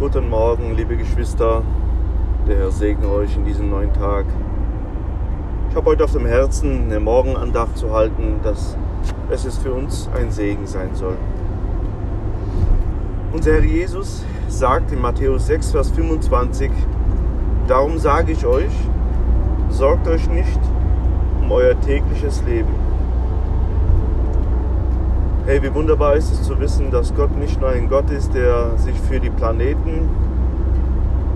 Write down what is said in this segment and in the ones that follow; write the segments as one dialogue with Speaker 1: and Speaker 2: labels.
Speaker 1: Guten Morgen, liebe Geschwister. Der Herr segne euch in diesem neuen Tag. Ich habe heute auf dem Herzen, eine Morgenandacht zu halten, dass es für uns ein Segen sein soll. Unser Herr Jesus sagt in Matthäus 6, Vers 25, Darum sage ich euch, sorgt euch nicht um euer tägliches Leben Hey, wie wunderbar ist es zu wissen, dass Gott nicht nur ein Gott ist, der sich für die Planeten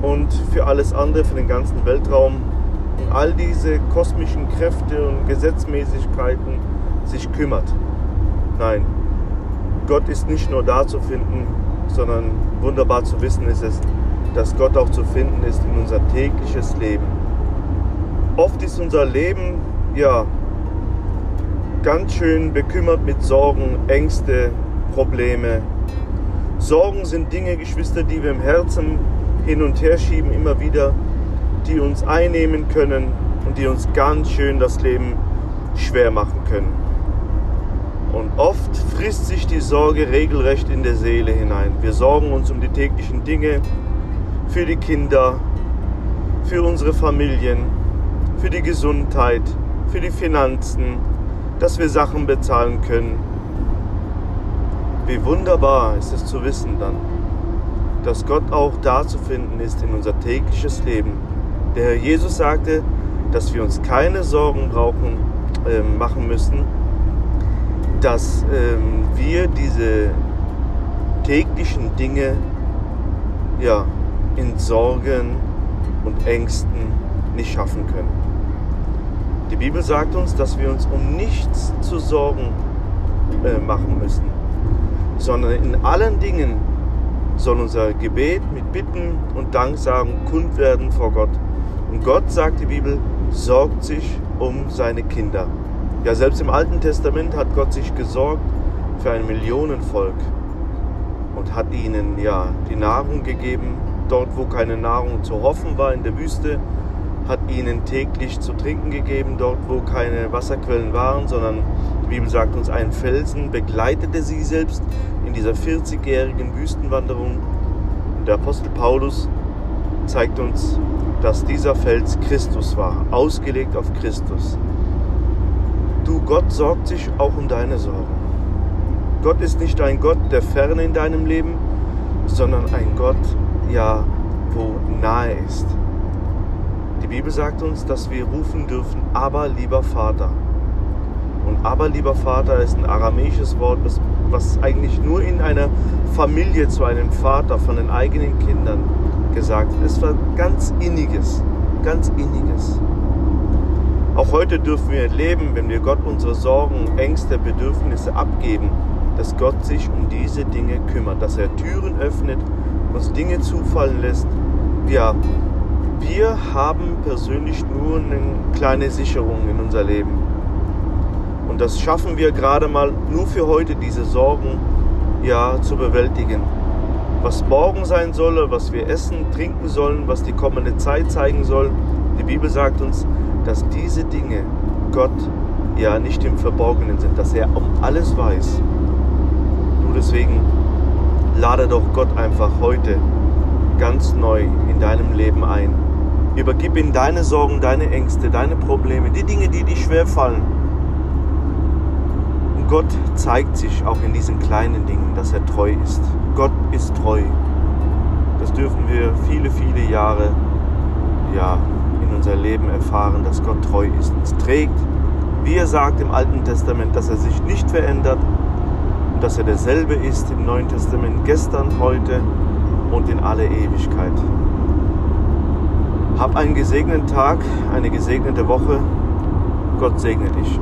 Speaker 1: und für alles andere, für den ganzen Weltraum all diese kosmischen Kräfte und Gesetzmäßigkeiten sich kümmert. Nein, Gott ist nicht nur da zu finden, sondern wunderbar zu wissen ist es, dass Gott auch zu finden ist in unser tägliches Leben. Oft ist unser Leben ja ganz schön bekümmert mit Sorgen, Ängste, Probleme. Sorgen sind Dinge, Geschwister, die wir im Herzen hin und her schieben, immer wieder, die uns einnehmen können und die uns ganz schön das Leben schwer machen können. Und oft frisst sich die Sorge regelrecht in der Seele hinein. Wir sorgen uns um die täglichen Dinge, für die Kinder, für unsere Familien, für die Gesundheit, für die Finanzen, dass wir Sachen bezahlen können. Wie wunderbar ist es zu wissen dann, dass Gott auch da zu finden ist in unser tägliches Leben. Der Herr Jesus sagte, dass wir uns keine Sorgen brauchen, äh, machen müssen, dass ähm, wir diese täglichen Dinge ja, in Sorgen und Ängsten nicht schaffen können. Die Bibel sagt uns, dass wir uns um nichts zu Sorgen äh, machen müssen, sondern in allen Dingen soll unser Gebet mit Bitten und Danksagen kund werden vor Gott. Und Gott, sagt die Bibel, sorgt sich um seine Kinder. Ja, selbst im Alten Testament hat Gott sich gesorgt für ein Millionenvolk und hat ihnen ja die Nahrung gegeben, dort wo keine Nahrung zu hoffen war in der Wüste, hat ihnen täglich zu trinken gegeben, dort wo keine Wasserquellen waren, sondern die Bibel sagt uns, ein Felsen begleitete sie selbst in dieser 40-jährigen Wüstenwanderung. Und der Apostel Paulus zeigt uns, dass dieser Fels Christus war, ausgelegt auf Christus. Du, Gott sorgt sich auch um deine Sorgen. Gott ist nicht ein Gott der Ferne in deinem Leben, sondern ein Gott, ja, wo nahe ist. Die Bibel sagt uns, dass wir rufen dürfen, aber lieber Vater. Und aber lieber Vater ist ein aramäisches Wort, was eigentlich nur in einer Familie zu einem Vater von den eigenen Kindern gesagt wird. Es war ganz inniges, ganz inniges. Auch heute dürfen wir erleben, wenn wir Gott unsere Sorgen, Ängste, Bedürfnisse abgeben, dass Gott sich um diese Dinge kümmert, dass er Türen öffnet, uns Dinge zufallen lässt, ja, wir haben persönlich nur eine kleine Sicherung in unser Leben. Und das schaffen wir gerade mal nur für heute, diese Sorgen ja zu bewältigen. Was morgen sein soll, was wir essen, trinken sollen, was die kommende Zeit zeigen soll. Die Bibel sagt uns, dass diese Dinge Gott ja nicht im Verborgenen sind, dass er um alles weiß. Nur deswegen lade doch Gott einfach heute ganz neu in deinem Leben ein. Übergib ihm deine Sorgen, deine Ängste, deine Probleme, die Dinge, die dir schwer fallen. Und Gott zeigt sich auch in diesen kleinen Dingen, dass er treu ist. Gott ist treu. Das dürfen wir viele, viele Jahre ja, in unser Leben erfahren, dass Gott treu ist. Es trägt, wie er sagt im Alten Testament, dass er sich nicht verändert und dass er derselbe ist im Neuen Testament gestern, heute und in alle Ewigkeit. Hab einen gesegneten Tag, eine gesegnete Woche. Gott segne dich.